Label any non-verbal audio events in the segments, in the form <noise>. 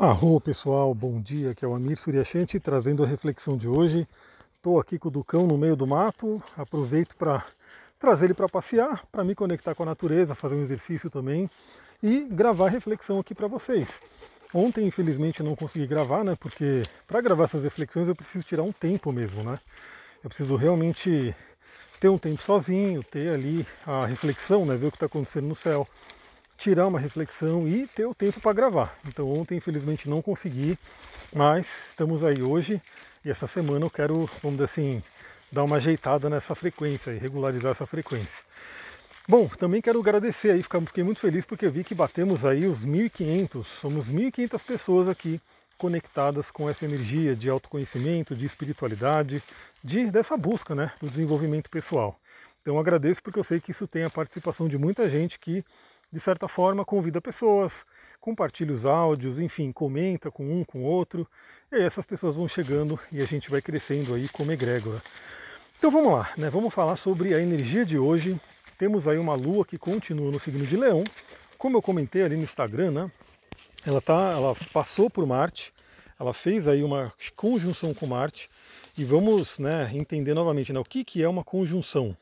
Arro pessoal, bom dia, aqui é o Amir Suryashanti trazendo a reflexão de hoje. Estou aqui com o Ducão no meio do mato, aproveito para trazer ele para passear, para me conectar com a natureza, fazer um exercício também e gravar reflexão aqui para vocês. Ontem, infelizmente, não consegui gravar, né? Porque para gravar essas reflexões eu preciso tirar um tempo mesmo, né? Eu preciso realmente ter um tempo sozinho, ter ali a reflexão, né? Ver o que está acontecendo no céu, tirar uma reflexão e ter o tempo para gravar. Então ontem infelizmente não consegui, mas estamos aí hoje e essa semana eu quero, vamos dizer assim, dar uma ajeitada nessa frequência e regularizar essa frequência. Bom, também quero agradecer aí, fiquei muito feliz porque vi que batemos aí os 1.500, somos 1.500 pessoas aqui conectadas com essa energia de autoconhecimento, de espiritualidade, de dessa busca, né, do desenvolvimento pessoal. Então agradeço porque eu sei que isso tem a participação de muita gente que de certa forma, convida pessoas, compartilha os áudios, enfim, comenta com um, com outro, e aí essas pessoas vão chegando e a gente vai crescendo aí como egrégora. Então vamos lá, né? Vamos falar sobre a energia de hoje. Temos aí uma lua que continua no signo de Leão. Como eu comentei ali no Instagram, né? Ela, tá, ela passou por Marte, ela fez aí uma conjunção com Marte, e vamos né, entender novamente né, o que, que é uma conjunção.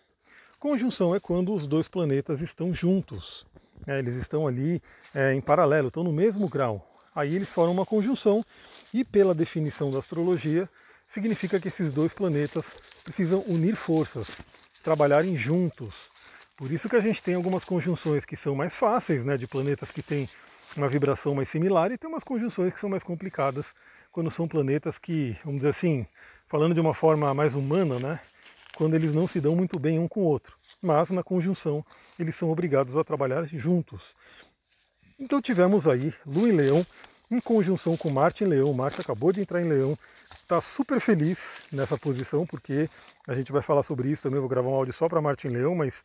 Conjunção é quando os dois planetas estão juntos. É, eles estão ali é, em paralelo, estão no mesmo grau. Aí eles formam uma conjunção e, pela definição da astrologia, significa que esses dois planetas precisam unir forças, trabalharem juntos. Por isso que a gente tem algumas conjunções que são mais fáceis, né, de planetas que têm uma vibração mais similar, e tem umas conjunções que são mais complicadas quando são planetas que, vamos dizer assim, falando de uma forma mais humana, né, quando eles não se dão muito bem um com o outro mas na conjunção eles são obrigados a trabalhar juntos. Então tivemos aí Lua em Leão em conjunção com Marte em Leão. Marte acabou de entrar em Leão, está super feliz nessa posição, porque a gente vai falar sobre isso também. Vou gravar um áudio só para Marte em Leão, mas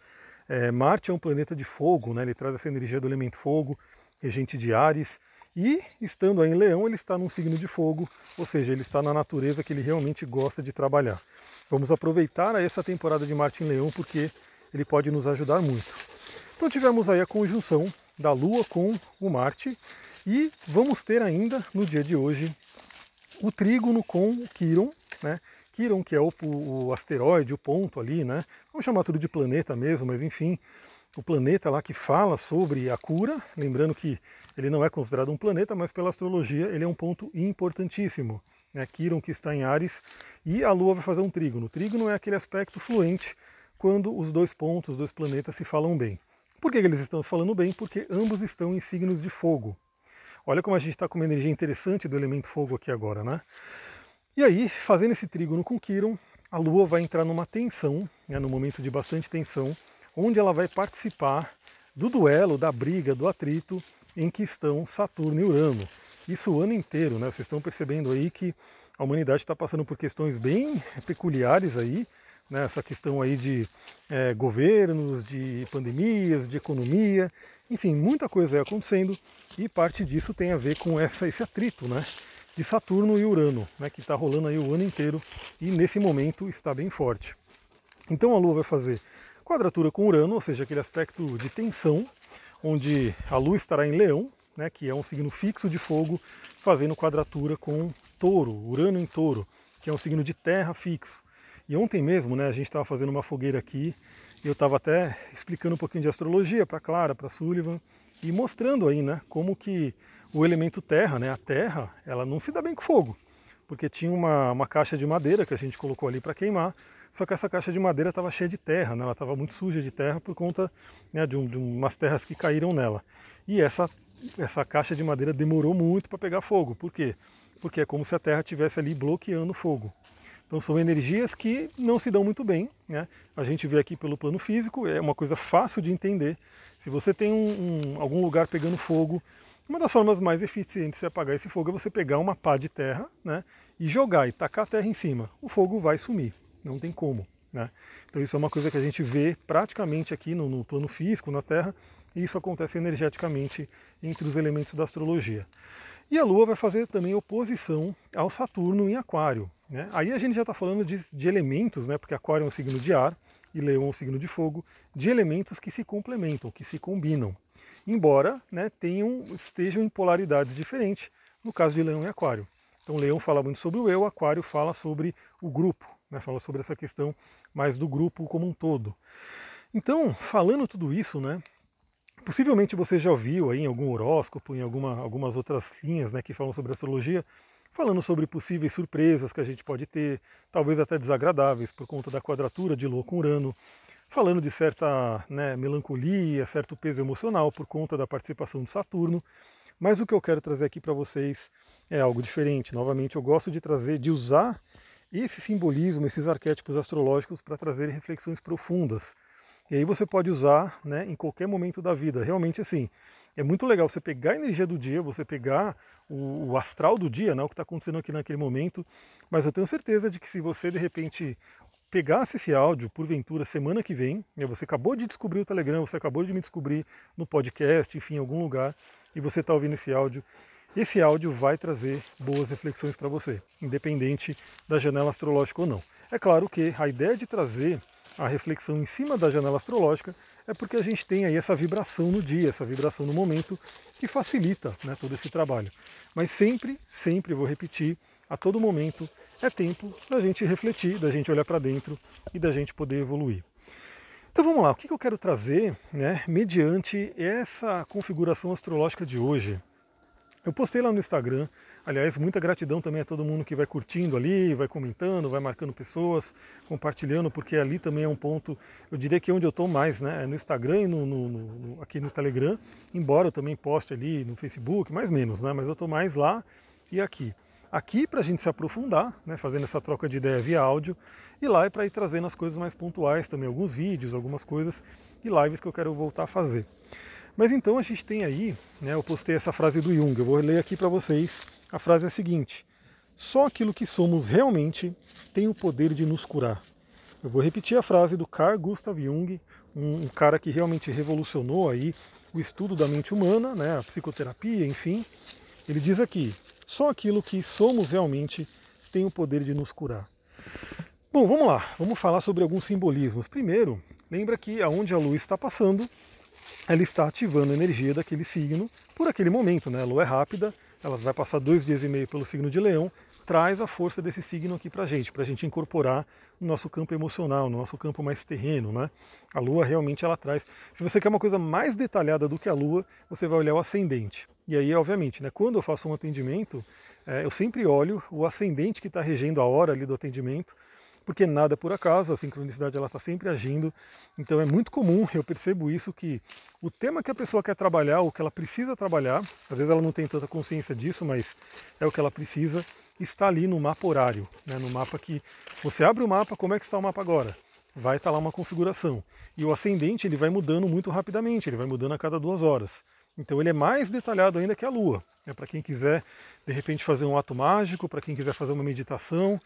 é, Marte é um planeta de fogo, né? ele traz essa energia do elemento fogo, regente de Ares. E estando aí em Leão, ele está num signo de fogo, ou seja, ele está na natureza que ele realmente gosta de trabalhar. Vamos aproveitar essa temporada de Marte em Leão, porque ele pode nos ajudar muito. Então tivemos aí a conjunção da Lua com o Marte e vamos ter ainda no dia de hoje o trígono com o Quiron, né? Quiron, que é o, o, asteroide, o ponto ali, né? Vamos chamar tudo de planeta mesmo, mas enfim, o planeta lá que fala sobre a cura, lembrando que ele não é considerado um planeta, mas pela astrologia ele é um ponto importantíssimo. Né? Quiron que está em Ares e a Lua vai fazer um trígono. O trígono é aquele aspecto fluente quando os dois pontos, os dois planetas se falam bem. Por que eles estão se falando bem? Porque ambos estão em signos de fogo. Olha como a gente está com uma energia interessante do elemento fogo aqui agora, né? E aí, fazendo esse trígono com Quiron, a Lua vai entrar numa tensão, né, num momento de bastante tensão, onde ela vai participar do duelo, da briga, do atrito em que estão Saturno e Urano. Isso o ano inteiro, né? Vocês estão percebendo aí que a humanidade está passando por questões bem peculiares aí, né, essa questão aí de é, governos, de pandemias, de economia, enfim, muita coisa aí acontecendo e parte disso tem a ver com essa, esse atrito né, de Saturno e Urano, né, que está rolando aí o ano inteiro e nesse momento está bem forte. Então a Lua vai fazer quadratura com Urano, ou seja, aquele aspecto de tensão, onde a Lua estará em Leão, né, que é um signo fixo de fogo, fazendo quadratura com Touro, Urano em Touro, que é um signo de terra fixo. E ontem mesmo, né, a gente estava fazendo uma fogueira aqui, e eu estava até explicando um pouquinho de astrologia para Clara, para Sullivan, e mostrando aí, né, como que o elemento terra, né, a terra, ela não se dá bem com fogo, porque tinha uma, uma caixa de madeira que a gente colocou ali para queimar, só que essa caixa de madeira estava cheia de terra, né, ela estava muito suja de terra por conta né, de, um, de umas terras que caíram nela. E essa, essa caixa de madeira demorou muito para pegar fogo. Por quê? Porque é como se a terra estivesse ali bloqueando o fogo. Então são energias que não se dão muito bem. Né? A gente vê aqui pelo plano físico, é uma coisa fácil de entender. Se você tem um, um, algum lugar pegando fogo, uma das formas mais eficientes de apagar esse fogo é você pegar uma pá de terra né, e jogar e tacar a terra em cima. O fogo vai sumir, não tem como. Né? Então isso é uma coisa que a gente vê praticamente aqui no, no plano físico, na Terra, e isso acontece energeticamente entre os elementos da astrologia. E a Lua vai fazer também oposição ao Saturno em Aquário. Né? Aí a gente já está falando de, de, elementos, né? porque Aquário é um signo de ar e Leão é um signo de fogo, de elementos que se complementam, que se combinam. Embora né, tenham, estejam em polaridades diferentes, no caso de Leão e Aquário. Então Leão fala muito sobre o eu, Aquário fala sobre o grupo, né, fala sobre essa questão mais do grupo como um todo. Então, falando tudo isso, né, possivelmente você já ouviu aí em algum horóscopo, em alguma, algumas outras linhas né, que falam sobre astrologia, falando sobre possíveis surpresas que a gente pode ter, talvez até desagradáveis por conta da quadratura de Lua com Urano, falando de certa né, melancolia, certo peso emocional por conta da participação de Saturno. Mas o que eu quero trazer aqui para vocês é algo diferente. Novamente, eu gosto de trazer, de usar esse simbolismo, esses arquétipos astrológicos para trazer reflexões profundas. E aí você pode usar né, em qualquer momento da vida. Realmente assim, é muito legal você pegar a energia do dia, você pegar o, o astral do dia, né, o que está acontecendo aqui naquele momento. Mas eu tenho certeza de que se você de repente pegasse esse áudio, porventura, semana que vem, né, você acabou de descobrir o Telegram, você acabou de me descobrir no podcast, enfim, em algum lugar, e você está ouvindo esse áudio, esse áudio vai trazer boas reflexões para você, independente da janela astrológica ou não. É claro que a ideia de trazer a reflexão em cima da janela astrológica é porque a gente tem aí essa vibração no dia, essa vibração no momento, que facilita né, todo esse trabalho. Mas sempre, sempre vou repetir, a todo momento, é tempo da gente refletir, da gente olhar para dentro e da gente poder evoluir. Então vamos lá, o que eu quero trazer né, mediante essa configuração astrológica de hoje? Eu postei lá no Instagram, aliás, muita gratidão também a todo mundo que vai curtindo ali, vai comentando, vai marcando pessoas, compartilhando, porque ali também é um ponto, eu diria que é onde eu estou mais, né? É no Instagram e no, no, no, aqui no Telegram, embora eu também poste ali no Facebook, mais menos, né? Mas eu estou mais lá e aqui aqui para a gente se aprofundar, né, fazendo essa troca de ideia via áudio, e lá é para ir trazendo as coisas mais pontuais também, alguns vídeos, algumas coisas e lives que eu quero voltar a fazer. Mas então a gente tem aí, né, eu postei essa frase do Jung, eu vou ler aqui para vocês. A frase é a seguinte: Só aquilo que somos realmente tem o poder de nos curar. Eu vou repetir a frase do Carl Gustav Jung, um, cara que realmente revolucionou aí o estudo da mente humana, né, a psicoterapia, enfim. Ele diz aqui: só aquilo que somos realmente tem o poder de nos curar. Bom, vamos lá, vamos falar sobre alguns simbolismos. Primeiro, lembra que aonde a lua está passando, ela está ativando a energia daquele signo por aquele momento, né? A lua é rápida, ela vai passar dois dias e meio pelo signo de leão, traz a força desse signo aqui para a gente, para a gente incorporar no nosso campo emocional, no nosso campo mais terreno, né? A lua realmente ela traz. Se você quer uma coisa mais detalhada do que a lua, você vai olhar o ascendente. E aí, obviamente, né, quando eu faço um atendimento, é, eu sempre olho o ascendente que está regendo a hora ali do atendimento, porque nada é por acaso, a sincronicidade ela está sempre agindo. Então é muito comum, eu percebo isso, que o tema que a pessoa quer trabalhar, o que ela precisa trabalhar, às vezes ela não tem tanta consciência disso, mas é o que ela precisa, está ali no mapa horário, né, no mapa que você abre o mapa, como é que está o mapa agora? Vai estar tá lá uma configuração. E o ascendente ele vai mudando muito rapidamente, ele vai mudando a cada duas horas. Então ele é mais detalhado ainda que a Lua. É para quem quiser, de repente, fazer um ato mágico, para quem quiser fazer uma meditação.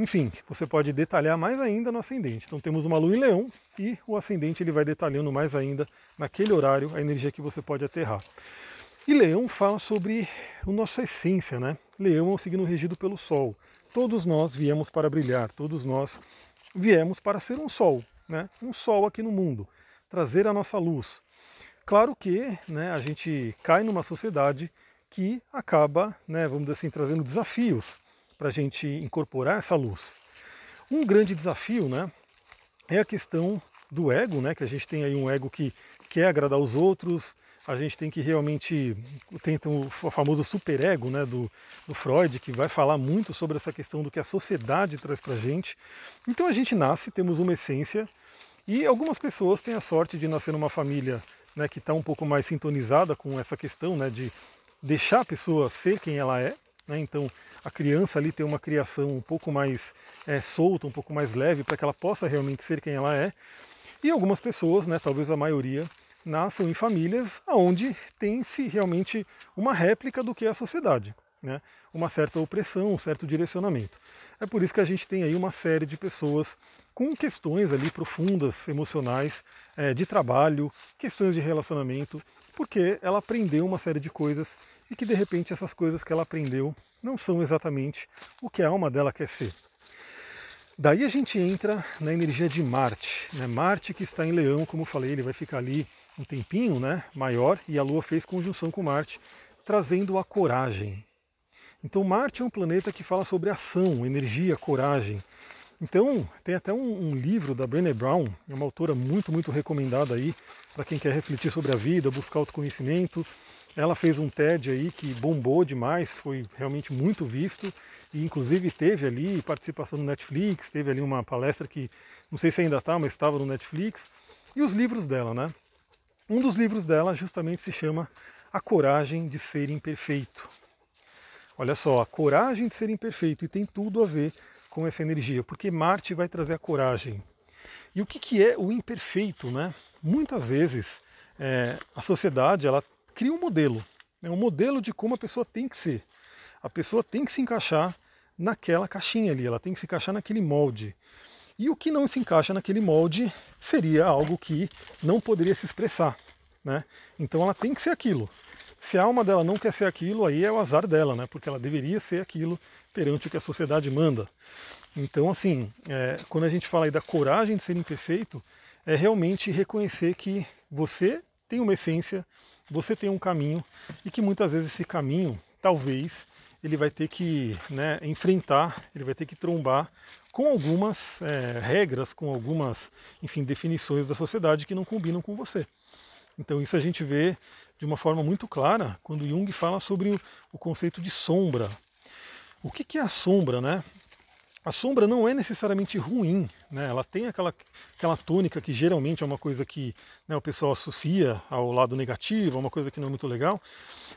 Enfim, você pode detalhar mais ainda no ascendente. Então temos uma Lua em Leão e o ascendente ele vai detalhando mais ainda naquele horário a energia que você pode aterrar. E Leão fala sobre a nossa essência, né? Leão é um signo regido pelo Sol. Todos nós viemos para brilhar, todos nós viemos para ser um Sol, né? Um Sol aqui no mundo, trazer a nossa luz. Claro que né, a gente cai numa sociedade que acaba, né, vamos dizer assim, trazendo desafios para a gente incorporar essa luz. Um grande desafio né, é a questão do ego, né, que a gente tem aí um ego que quer agradar os outros, a gente tem que realmente tenta o famoso superego né, do, do Freud, que vai falar muito sobre essa questão do que a sociedade traz para a gente. Então a gente nasce, temos uma essência, e algumas pessoas têm a sorte de nascer numa família né, que está um pouco mais sintonizada com essa questão né, de deixar a pessoa ser quem ela é. Né, então a criança ali tem uma criação um pouco mais é, solta, um pouco mais leve, para que ela possa realmente ser quem ela é. E algumas pessoas, né, talvez a maioria, nascem em famílias onde tem-se realmente uma réplica do que é a sociedade. Né, uma certa opressão, um certo direcionamento. É por isso que a gente tem aí uma série de pessoas com questões ali profundas, emocionais, é, de trabalho, questões de relacionamento, porque ela aprendeu uma série de coisas e que de repente essas coisas que ela aprendeu não são exatamente o que a alma dela quer ser. Daí a gente entra na energia de Marte, né? Marte que está em Leão, como eu falei, ele vai ficar ali um tempinho, né, maior, e a Lua fez conjunção com Marte, trazendo a coragem. Então Marte é um planeta que fala sobre ação, energia, coragem. Então, tem até um, um livro da Brené Brown, é uma autora muito, muito recomendada aí para quem quer refletir sobre a vida, buscar autoconhecimento. Ela fez um TED aí que bombou demais, foi realmente muito visto e inclusive teve ali participação no Netflix, teve ali uma palestra que não sei se ainda está, mas estava no Netflix. E os livros dela, né? Um dos livros dela justamente se chama A Coragem de Ser Imperfeito. Olha só, a coragem de ser imperfeito e tem tudo a ver com essa energia, porque Marte vai trazer a coragem. E o que, que é o imperfeito, né? Muitas vezes é, a sociedade ela cria um modelo, né? um modelo de como a pessoa tem que ser. A pessoa tem que se encaixar naquela caixinha ali, ela tem que se encaixar naquele molde. E o que não se encaixa naquele molde seria algo que não poderia se expressar. Né? Então ela tem que ser aquilo. Se a alma dela não quer ser aquilo, aí é o azar dela, né? porque ela deveria ser aquilo perante o que a sociedade manda. Então, assim, é, quando a gente fala aí da coragem de ser imperfeito, é realmente reconhecer que você tem uma essência, você tem um caminho e que muitas vezes esse caminho, talvez, ele vai ter que né, enfrentar, ele vai ter que trombar com algumas é, regras, com algumas, enfim, definições da sociedade que não combinam com você. Então isso a gente vê de uma forma muito clara quando Jung fala sobre o, o conceito de sombra. O que, que é a sombra, né? A sombra não é necessariamente ruim, né? ela tem aquela, aquela tônica que geralmente é uma coisa que né, o pessoal associa ao lado negativo, a uma coisa que não é muito legal.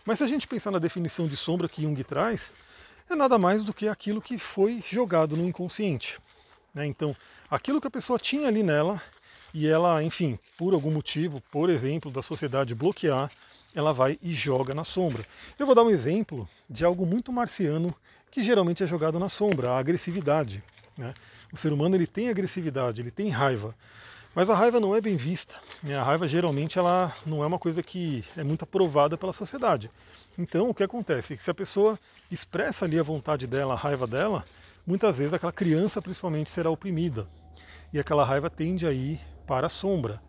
Mas se a gente pensar na definição de sombra que Jung traz, é nada mais do que aquilo que foi jogado no inconsciente. Né? Então, aquilo que a pessoa tinha ali nela, e ela, enfim, por algum motivo, por exemplo, da sociedade bloquear, ela vai e joga na sombra. Eu vou dar um exemplo de algo muito marciano que geralmente é jogado na sombra, a agressividade. Né? O ser humano ele tem agressividade, ele tem raiva, mas a raiva não é bem vista. Né? A raiva geralmente ela não é uma coisa que é muito aprovada pela sociedade. Então o que acontece? Se a pessoa expressa ali a vontade dela, a raiva dela, muitas vezes aquela criança principalmente será oprimida e aquela raiva tende a ir para a sombra.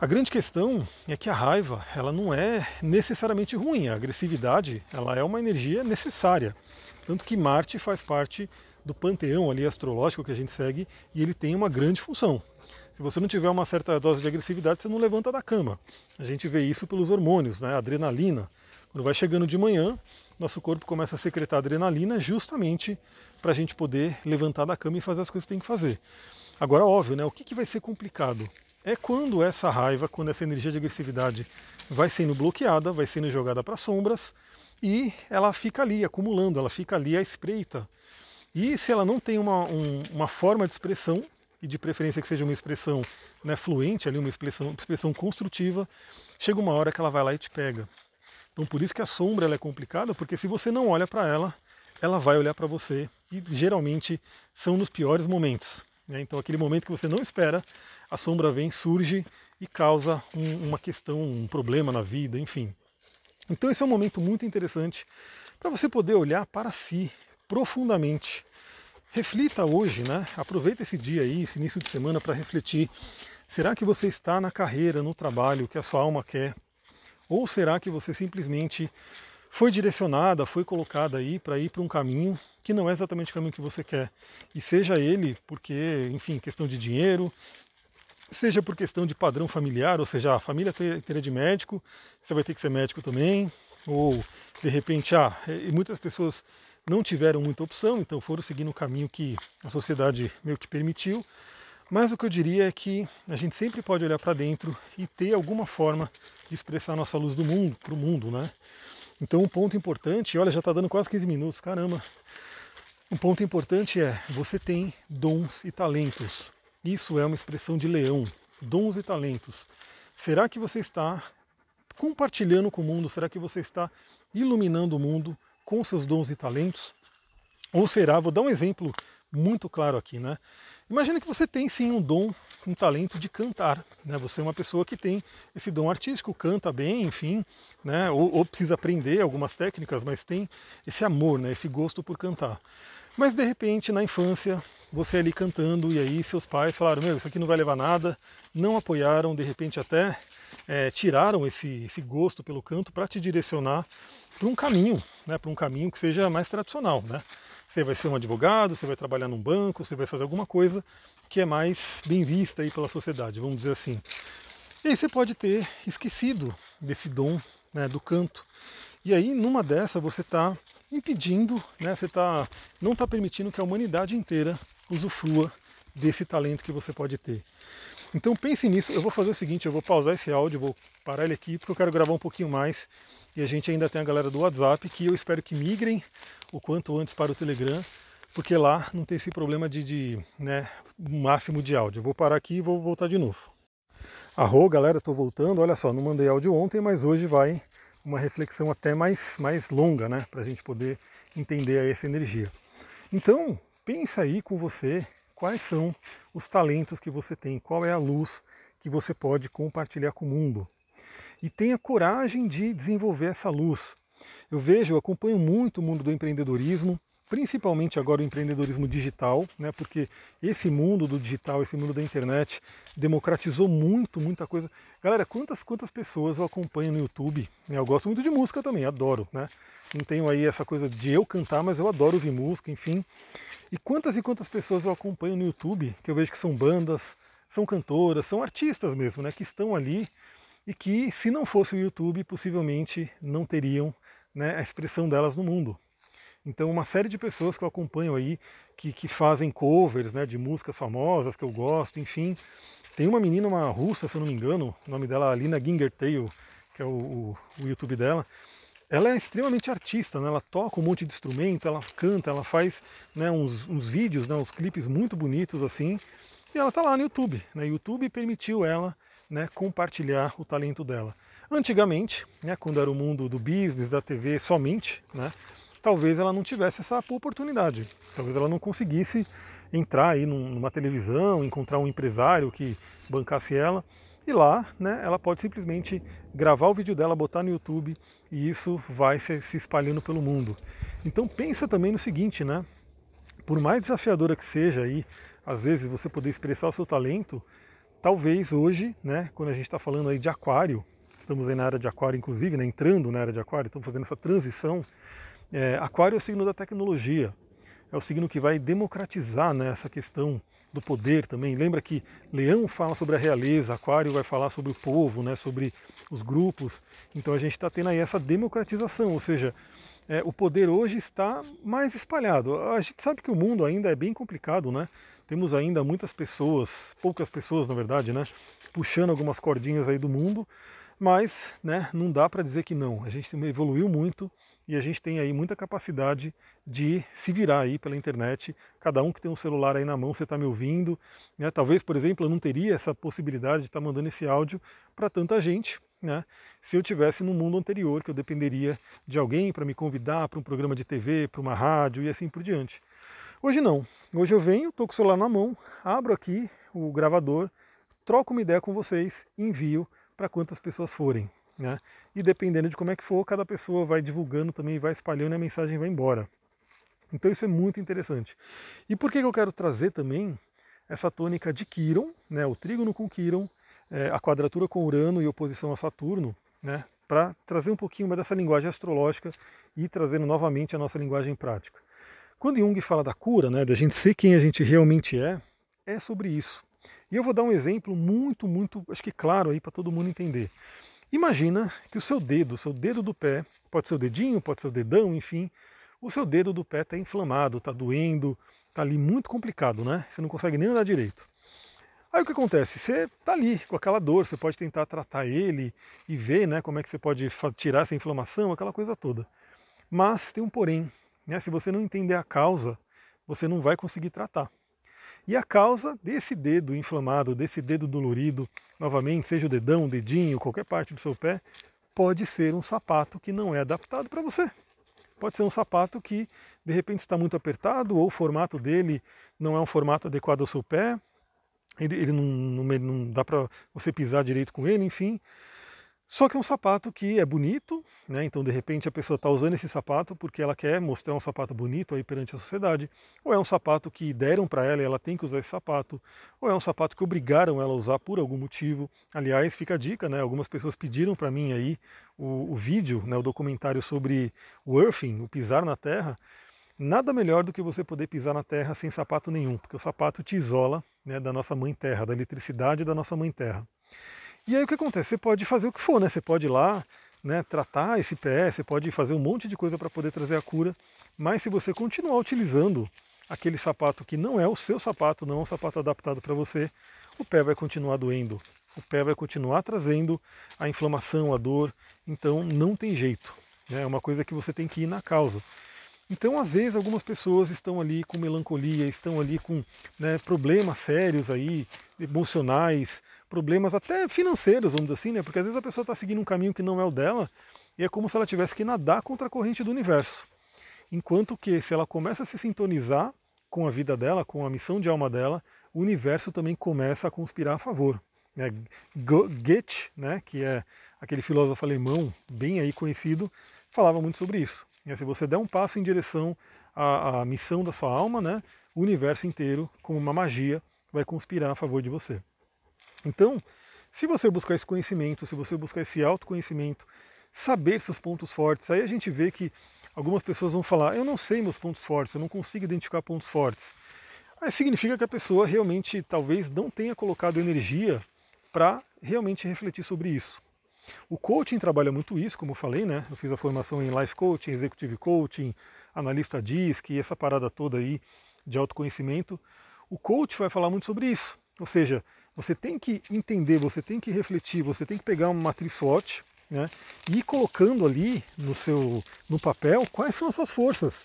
A grande questão é que a raiva ela não é necessariamente ruim. A agressividade ela é uma energia necessária. Tanto que Marte faz parte do panteão ali astrológico que a gente segue e ele tem uma grande função. Se você não tiver uma certa dose de agressividade, você não levanta da cama. A gente vê isso pelos hormônios, né? A adrenalina. Quando vai chegando de manhã, nosso corpo começa a secretar adrenalina justamente para a gente poder levantar da cama e fazer as coisas que tem que fazer. Agora, óbvio, né? O que, que vai ser complicado? É quando essa raiva, quando essa energia de agressividade vai sendo bloqueada, vai sendo jogada para sombras e ela fica ali acumulando, ela fica ali à espreita. E se ela não tem uma, um, uma forma de expressão, e de preferência que seja uma expressão né, fluente, ali, uma expressão, expressão construtiva, chega uma hora que ela vai lá e te pega. Então por isso que a sombra ela é complicada, porque se você não olha para ela, ela vai olhar para você e geralmente são nos piores momentos. Né? Então aquele momento que você não espera, a sombra vem, surge e causa um, uma questão, um problema na vida, enfim. Então esse é um momento muito interessante para você poder olhar para si profundamente. Reflita hoje, né? Aproveita esse dia aí, esse início de semana para refletir. Será que você está na carreira, no trabalho que a sua alma quer? Ou será que você simplesmente foi direcionada, foi colocada aí para ir para um caminho que não é exatamente o caminho que você quer? E seja ele porque, enfim, questão de dinheiro, seja por questão de padrão familiar, ou seja, a família inteira de médico, você vai ter que ser médico também, ou de repente, ah, e muitas pessoas não tiveram muita opção, então foram seguindo o caminho que a sociedade meio que permitiu. Mas o que eu diria é que a gente sempre pode olhar para dentro e ter alguma forma de expressar a nossa luz do mundo, para o mundo, né? Então um ponto importante, olha, já está dando quase 15 minutos, caramba. Um ponto importante é, você tem dons e talentos. Isso é uma expressão de leão, dons e talentos. Será que você está compartilhando com o mundo? Será que você está iluminando o mundo com seus dons e talentos? Ou será, vou dar um exemplo muito claro aqui, né? Imagina que você tem sim um dom, um talento de cantar, né? Você é uma pessoa que tem esse dom artístico, canta bem, enfim, né? Ou, ou precisa aprender algumas técnicas, mas tem esse amor, né? Esse gosto por cantar. Mas de repente, na infância, você ali cantando, e aí seus pais falaram: Meu, isso aqui não vai levar nada, não apoiaram, de repente até é, tiraram esse, esse gosto pelo canto para te direcionar para um caminho, né, para um caminho que seja mais tradicional. Né? Você vai ser um advogado, você vai trabalhar num banco, você vai fazer alguma coisa que é mais bem vista aí pela sociedade, vamos dizer assim. E aí você pode ter esquecido desse dom né, do canto. E aí, numa dessa, você está impedindo, né, você tá, não está permitindo que a humanidade inteira usufrua desse talento que você pode ter. Então pense nisso, eu vou fazer o seguinte, eu vou pausar esse áudio, vou parar ele aqui, porque eu quero gravar um pouquinho mais. E a gente ainda tem a galera do WhatsApp, que eu espero que migrem o quanto antes para o Telegram, porque lá não tem esse problema de, de né, máximo de áudio. Eu vou parar aqui e vou voltar de novo. Arro, galera, estou voltando. Olha só, não mandei áudio ontem, mas hoje vai uma reflexão até mais, mais longa, né? Para a gente poder entender essa energia. Então, pensa aí com você quais são os talentos que você tem, qual é a luz que você pode compartilhar com o mundo. E tenha coragem de desenvolver essa luz. Eu vejo, eu acompanho muito o mundo do empreendedorismo, principalmente agora o empreendedorismo digital, né, porque esse mundo do digital, esse mundo da internet, democratizou muito, muita coisa. Galera, quantas, quantas pessoas eu acompanho no YouTube? Eu gosto muito de música também, adoro, né? Não tenho aí essa coisa de eu cantar, mas eu adoro ouvir música, enfim. E quantas e quantas pessoas eu acompanho no YouTube, que eu vejo que são bandas, são cantoras, são artistas mesmo, né, que estão ali e que, se não fosse o YouTube, possivelmente não teriam né, a expressão delas no mundo. Então, uma série de pessoas que eu acompanho aí, que, que fazem covers né, de músicas famosas que eu gosto, enfim. Tem uma menina, uma russa, se eu não me engano, o nome dela é Alina Gingertail, que é o, o, o YouTube dela, ela é extremamente artista, né? ela toca um monte de instrumento, ela canta, ela faz né, uns, uns, vídeos, né, uns clipes muito bonitos assim, e ela está lá no YouTube. Né? YouTube permitiu ela né, compartilhar o talento dela. Antigamente, né, quando era o mundo do business, da TV somente, né, talvez ela não tivesse essa oportunidade. Talvez ela não conseguisse entrar aí numa televisão, encontrar um empresário que bancasse ela. E lá, né, ela pode simplesmente gravar o vídeo dela, botar no YouTube e isso vai se, se espalhando pelo mundo. Então pensa também no seguinte, né? Por mais desafiadora que seja aí, às vezes você poder expressar o seu talento, talvez hoje, né, quando a gente está falando aí de aquário, estamos aí na área de aquário inclusive, né, entrando na área de aquário, estamos fazendo essa transição, é, aquário é o signo da tecnologia, é o signo que vai democratizar né, essa questão do poder também. Lembra que Leão fala sobre a realeza, Aquário vai falar sobre o povo, né, sobre os grupos. Então a gente está tendo aí essa democratização, ou seja, é, o poder hoje está mais espalhado. A gente sabe que o mundo ainda é bem complicado, né? Temos ainda muitas pessoas, poucas pessoas na verdade, né, puxando algumas cordinhas aí do mundo, mas né, não dá para dizer que não. A gente evoluiu muito e a gente tem aí muita capacidade de se virar aí pela internet. Cada um que tem um celular aí na mão, você está me ouvindo. Né? Talvez, por exemplo, eu não teria essa possibilidade de estar tá mandando esse áudio para tanta gente. Né? Se eu tivesse no mundo anterior, que eu dependeria de alguém para me convidar para um programa de TV, para uma rádio e assim por diante. Hoje não. Hoje eu venho, estou com o celular na mão, abro aqui o gravador, troco uma ideia com vocês, envio para quantas pessoas forem. Né? E dependendo de como é que for, cada pessoa vai divulgando também, vai espalhando e a mensagem vai embora. Então isso é muito interessante. E por que eu quero trazer também essa tônica de Quiron, né, o trígono com Quiron, é, a quadratura com Urano e oposição a Saturno, né, para trazer um pouquinho mais dessa linguagem astrológica e trazendo novamente a nossa linguagem prática. Quando Jung fala da cura, né, da gente ser quem a gente realmente é, é sobre isso. E eu vou dar um exemplo muito, muito, acho que claro aí para todo mundo entender. Imagina que o seu dedo, o seu dedo do pé, pode ser o dedinho, pode ser o dedão, enfim, o seu dedo do pé está inflamado, está doendo, está ali muito complicado, né? Você não consegue nem andar direito. Aí o que acontece? Você está ali com aquela dor, você pode tentar tratar ele e ver né, como é que você pode tirar essa inflamação, aquela coisa toda. Mas tem um porém, né? se você não entender a causa, você não vai conseguir tratar. E a causa desse dedo inflamado, desse dedo dolorido, novamente, seja o dedão, o dedinho, qualquer parte do seu pé, pode ser um sapato que não é adaptado para você. Pode ser um sapato que de repente está muito apertado ou o formato dele não é um formato adequado ao seu pé, ele, ele não, não, não dá para você pisar direito com ele, enfim. Só que é um sapato que é bonito, né? então de repente a pessoa está usando esse sapato porque ela quer mostrar um sapato bonito aí perante a sociedade, ou é um sapato que deram para ela e ela tem que usar esse sapato, ou é um sapato que obrigaram ela a usar por algum motivo. Aliás, fica a dica, né? algumas pessoas pediram para mim aí o, o vídeo, né? o documentário sobre o earthing, o pisar na terra. Nada melhor do que você poder pisar na terra sem sapato nenhum, porque o sapato te isola né, da nossa mãe terra, da eletricidade da nossa mãe terra. E aí o que acontece? Você pode fazer o que for, né? Você pode ir lá, né, tratar esse pé, você pode fazer um monte de coisa para poder trazer a cura, mas se você continuar utilizando aquele sapato que não é o seu sapato, não é um sapato adaptado para você, o pé vai continuar doendo, o pé vai continuar trazendo a inflamação, a dor, então não tem jeito. Né? É uma coisa que você tem que ir na causa. Então, às vezes, algumas pessoas estão ali com melancolia, estão ali com né, problemas sérios aí, emocionais, problemas até financeiros, vamos dizer assim, né? Porque às vezes a pessoa está seguindo um caminho que não é o dela e é como se ela tivesse que nadar contra a corrente do universo. Enquanto que, se ela começa a se sintonizar com a vida dela, com a missão de alma dela, o universo também começa a conspirar a favor. Né? Goethe, né, que é aquele filósofo alemão bem aí conhecido, falava muito sobre isso. E se você der um passo em direção à, à missão da sua alma, né, o universo inteiro, como uma magia, vai conspirar a favor de você. Então, se você buscar esse conhecimento, se você buscar esse autoconhecimento, saber seus pontos fortes, aí a gente vê que algumas pessoas vão falar: eu não sei meus pontos fortes, eu não consigo identificar pontos fortes. Aí significa que a pessoa realmente talvez não tenha colocado energia para realmente refletir sobre isso. O coaching trabalha muito isso, como eu falei, né? Eu fiz a formação em life coaching, executive coaching, analista DISC essa parada toda aí de autoconhecimento. O coach vai falar muito sobre isso. Ou seja, você tem que entender, você tem que refletir, você tem que pegar uma matriz SWOT né, e ir colocando ali no seu no papel quais são as suas forças.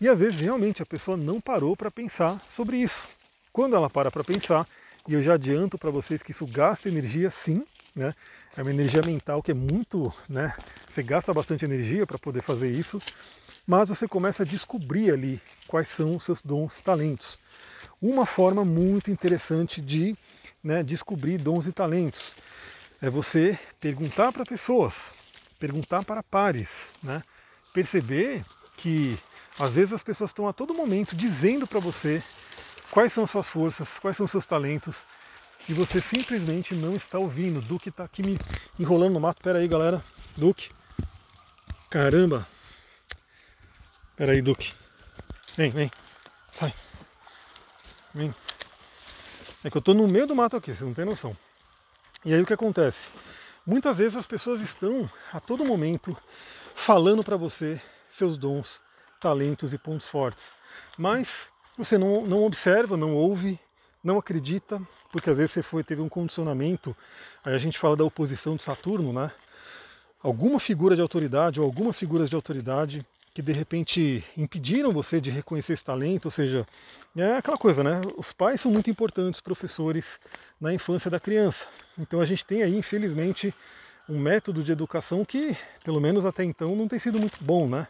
E às vezes realmente a pessoa não parou para pensar sobre isso. Quando ela para para pensar, e eu já adianto para vocês que isso gasta energia sim, né? É uma energia mental que é muito, né? Você gasta bastante energia para poder fazer isso, mas você começa a descobrir ali quais são os seus dons, talentos. Uma forma muito interessante de né, descobrir dons e talentos é você perguntar para pessoas, perguntar para pares, né? Perceber que às vezes as pessoas estão a todo momento dizendo para você quais são suas forças, quais são seus talentos, e você simplesmente não está ouvindo. Duque está aqui me enrolando no mato. Pera aí, galera. Duque. Caramba. Pera aí, Duque. Vem, vem. Sai. Vem. É que eu estou no meio do mato aqui, você não tem noção. E aí o que acontece? Muitas vezes as pessoas estão a todo momento falando para você seus dons, talentos e pontos fortes. Mas você não, não observa, não ouve, não acredita, porque às vezes você foi, teve um condicionamento, aí a gente fala da oposição de Saturno, né? Alguma figura de autoridade ou algumas figuras de autoridade que de repente impediram você de reconhecer esse talento, ou seja, é aquela coisa, né? Os pais são muito importantes, professores, na infância da criança. Então a gente tem aí, infelizmente, um método de educação que, pelo menos até então, não tem sido muito bom, né?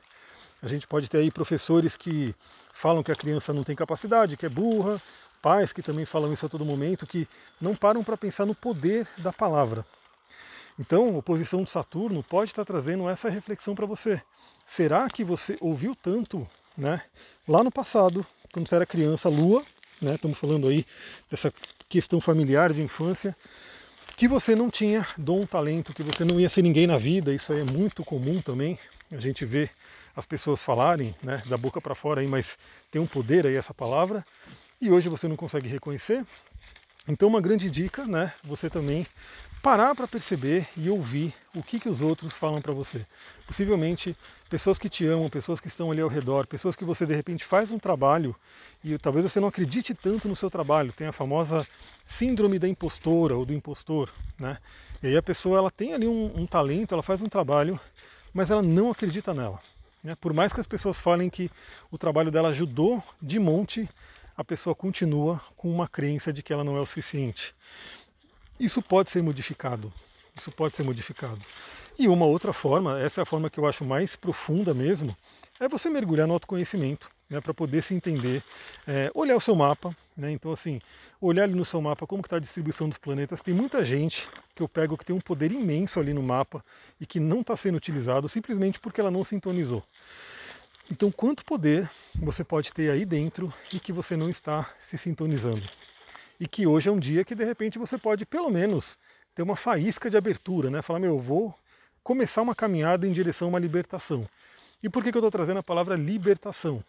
A gente pode ter aí professores que falam que a criança não tem capacidade, que é burra, pais que também falam isso a todo momento, que não param para pensar no poder da palavra. Então, oposição de Saturno pode estar trazendo essa reflexão para você. Será que você ouviu tanto, né, lá no passado, quando você era criança, Lua, né, estamos falando aí dessa questão familiar de infância, que você não tinha dom, talento, que você não ia ser ninguém na vida, isso aí é muito comum também. A gente vê as pessoas falarem, né, da boca para fora aí, mas tem um poder aí essa palavra e hoje você não consegue reconhecer. Então uma grande dica, né, você também parar para perceber e ouvir o que, que os outros falam para você. Possivelmente pessoas que te amam, pessoas que estão ali ao redor, pessoas que você de repente faz um trabalho e talvez você não acredite tanto no seu trabalho. Tem a famosa síndrome da impostora ou do impostor, né? E aí a pessoa ela tem ali um, um talento, ela faz um trabalho, mas ela não acredita nela. Né? Por mais que as pessoas falem que o trabalho dela ajudou de monte, a pessoa continua com uma crença de que ela não é o suficiente. Isso pode ser modificado. Isso pode ser modificado. E uma outra forma, essa é a forma que eu acho mais profunda mesmo, é você mergulhar no autoconhecimento. né, para poder se entender, é, olhar o seu mapa, né, então assim, olhar ali no seu mapa como está a distribuição dos planetas. Tem muita gente que eu pego que tem um poder imenso ali no mapa e que não está sendo utilizado simplesmente porque ela não sintonizou. Então, quanto poder você pode ter aí dentro e que você não está se sintonizando? E que hoje é um dia que de repente você pode, pelo menos, ter uma faísca de abertura, né? Falar, meu, eu vou começar uma caminhada em direção a uma libertação. E por que, que eu estou trazendo a palavra libertação?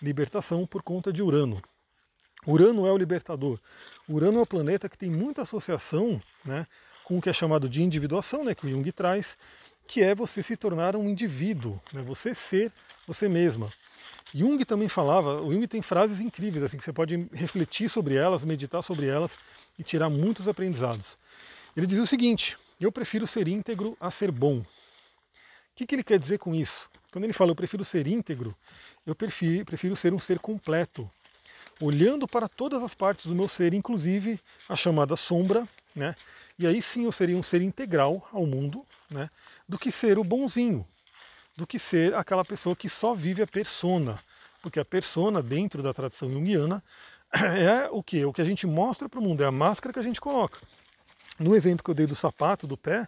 Libertação por conta de Urano. Urano é o libertador. Urano é o planeta que tem muita associação né, com o que é chamado de individuação, né, que o Jung traz, que é você se tornar um indivíduo, né, você ser você mesma. Jung também falava, o Jung tem frases incríveis, assim, que você pode refletir sobre elas, meditar sobre elas e tirar muitos aprendizados. Ele dizia o seguinte: eu prefiro ser íntegro a ser bom. O que, que ele quer dizer com isso? Quando ele fala eu prefiro ser íntegro, eu prefiro, prefiro ser um ser completo, olhando para todas as partes do meu ser, inclusive a chamada sombra, né? E aí sim eu seria um ser integral ao mundo, né? Do que ser o bonzinho, do que ser aquela pessoa que só vive a persona, porque a persona dentro da tradição junguiana <clears throat> é o que? O que a gente mostra para o mundo, é a máscara que a gente coloca. No exemplo que eu dei do sapato do pé,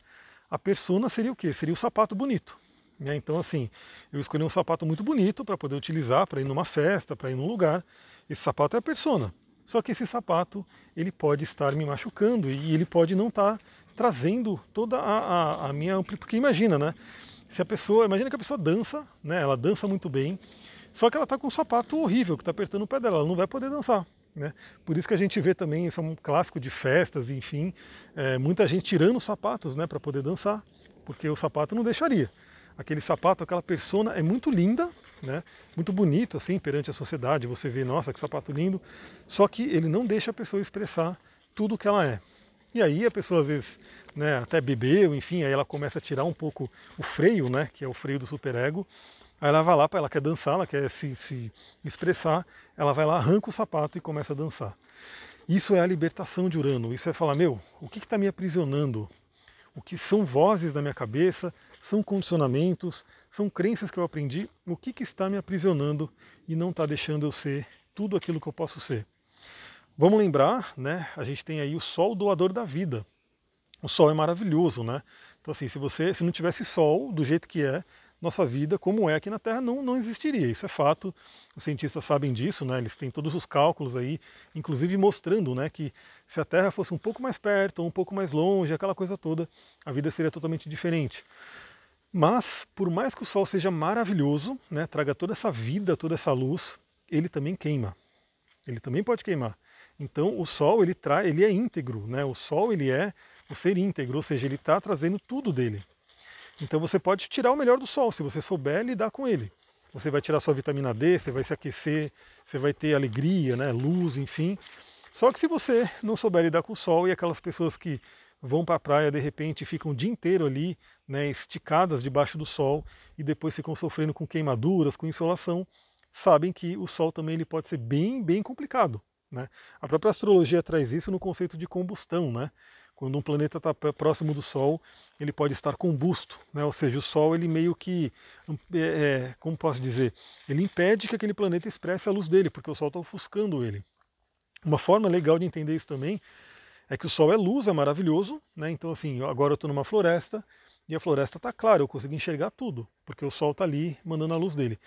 a persona seria o que? Seria o sapato bonito. Né? Então, assim, eu escolhi um sapato muito bonito para poder utilizar, para ir numa festa, para ir num lugar. Esse sapato é a persona. Só que esse sapato ele pode estar me machucando e ele pode não estar tá trazendo toda a, a, a minha porque imagina, né? Se a pessoa, imagina que a pessoa dança, né? Ela dança muito bem, só que ela está com um sapato horrível que está apertando o pé dela, ela não vai poder dançar. Né? Por isso que a gente vê também, isso é um clássico de festas, enfim, é, muita gente tirando os sapatos né, para poder dançar, porque o sapato não deixaria. Aquele sapato, aquela persona é muito linda, né, muito bonito assim perante a sociedade, você vê, nossa, que sapato lindo, só que ele não deixa a pessoa expressar tudo o que ela é. E aí a pessoa às vezes né, até bebeu, enfim, aí ela começa a tirar um pouco o freio, né, que é o freio do superego, Aí ela vai lá, ela quer dançar, ela quer se, se expressar, ela vai lá, arranca o sapato e começa a dançar. Isso é a libertação de Urano. Isso é falar, meu, o que está me aprisionando? O que são vozes da minha cabeça, são condicionamentos, são crenças que eu aprendi. O que, que está me aprisionando e não está deixando eu ser tudo aquilo que eu posso ser? Vamos lembrar, né? A gente tem aí o Sol doador da vida. O Sol é maravilhoso, né? Então assim, se você, se não tivesse Sol do jeito que é, nossa vida como é aqui na Terra não, não existiria. Isso é fato, os cientistas sabem disso, né? eles têm todos os cálculos aí, inclusive mostrando né, que se a Terra fosse um pouco mais perto ou um pouco mais longe, aquela coisa toda, a vida seria totalmente diferente. Mas, por mais que o Sol seja maravilhoso, né, traga toda essa vida, toda essa luz, ele também queima. Ele também pode queimar. Então, o Sol ele traz, ele é íntegro, né? O Sol ele é o ser íntegro, ou seja, ele está trazendo tudo dele. Então você pode tirar o melhor do sol, se você souber lidar com ele. Você vai tirar sua vitamina D, você vai se aquecer, você vai ter alegria, né, luz, enfim. Só que se você não souber lidar com o sol e aquelas pessoas que vão para a praia de repente ficam o dia inteiro ali, né, esticadas debaixo do sol e depois ficam sofrendo com queimaduras, com insolação, sabem que o sol também ele pode ser bem, bem complicado. Né? A própria astrologia traz isso no conceito de combustão, né? Quando um planeta está próximo do Sol, ele pode estar combusto, né? ou seja, o Sol ele meio que, é, é, como posso dizer, ele impede que aquele planeta expresse a luz dele, porque o Sol está ofuscando ele. Uma forma legal de entender isso também é que o Sol é luz, é maravilhoso, né? então assim, agora eu estou numa floresta e a floresta está clara, eu consigo enxergar tudo, porque o Sol está ali mandando a luz dele.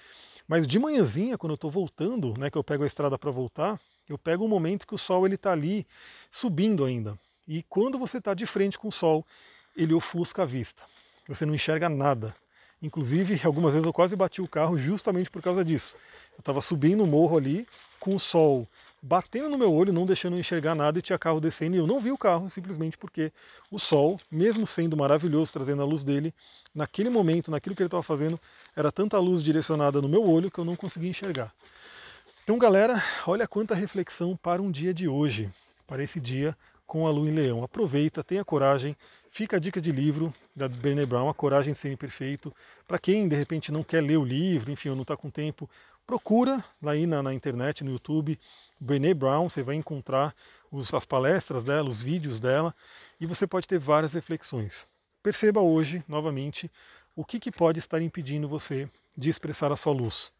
Mas de manhãzinha, quando eu estou voltando, né, que eu pego a estrada para voltar, eu pego um momento que o Sol ele está ali subindo ainda. E quando você está de frente com o sol, ele ofusca a vista. Você não enxerga nada. Inclusive, algumas vezes eu quase bati o carro justamente por causa disso. Eu estava subindo o morro ali, com o sol batendo no meu olho, não deixando eu enxergar nada, e tinha carro descendo, e eu não vi o carro, simplesmente porque o sol, mesmo sendo maravilhoso, trazendo a luz dele, naquele momento, naquilo que ele estava fazendo, era tanta luz direcionada no meu olho que eu não conseguia enxergar. Então, galera, olha quanta reflexão para um dia de hoje, para esse dia com a Lua em Leão. Aproveita, tenha coragem. Fica a dica de livro da Brené Brown, A Coragem de Ser Imperfeito. Para quem de repente não quer ler o livro, enfim, ou não está com tempo, procura lá aí na, na, internet, no YouTube, Brené Brown, você vai encontrar os, as palestras dela, os vídeos dela, e você pode ter várias reflexões. Perceba hoje, novamente, o que, que pode estar impedindo você de expressar a sua luz.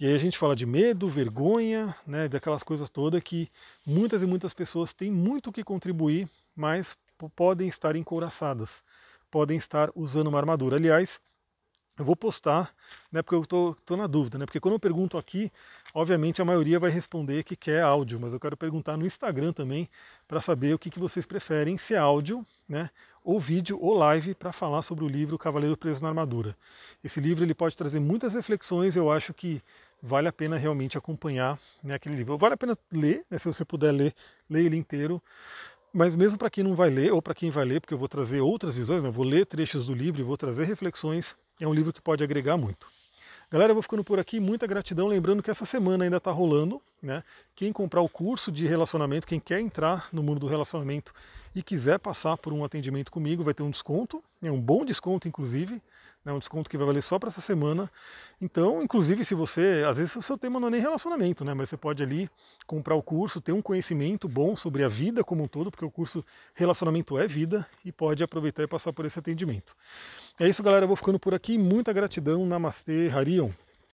E aí a gente fala de medo, vergonha, né, daquelas coisas todas que muitas e muitas pessoas têm muito que contribuir, mas podem estar encouraçadas, podem estar usando uma armadura. Aliás, eu vou postar, né, porque eu tô, tô na dúvida, né, porque quando eu pergunto aqui, obviamente a maioria vai responder que quer áudio, mas eu quero perguntar no Instagram também para saber o que, que vocês preferem, se é áudio, né, ou vídeo ou live para falar sobre o livro Cavaleiro Preso na Armadura. Esse livro ele pode trazer muitas reflexões, eu acho que vale a pena realmente acompanhar né, aquele livro. Vale a pena ler, né, se você puder ler, ler ele inteiro. Mas mesmo para quem não vai ler, ou para quem vai ler, porque eu vou trazer outras visões, né, vou ler trechos do livro e vou trazer reflexões, é um livro que pode agregar muito. Galera, eu vou ficando por aqui, muita gratidão, lembrando que essa semana ainda está rolando, né? Quem comprar o curso de relacionamento, quem quer entrar no mundo do relacionamento e quiser passar por um atendimento comigo, vai ter um desconto, é um bom desconto, inclusive, né, um desconto que vai valer só para essa semana. Então, inclusive, se você, às vezes o seu tema não é nem relacionamento, né, mas você pode ali comprar o curso, ter um conhecimento bom sobre a vida como um todo, porque o curso Relacionamento é Vida, e pode aproveitar e passar por esse atendimento. É isso, galera. Eu vou ficando por aqui. Muita gratidão. Namastê, Harion.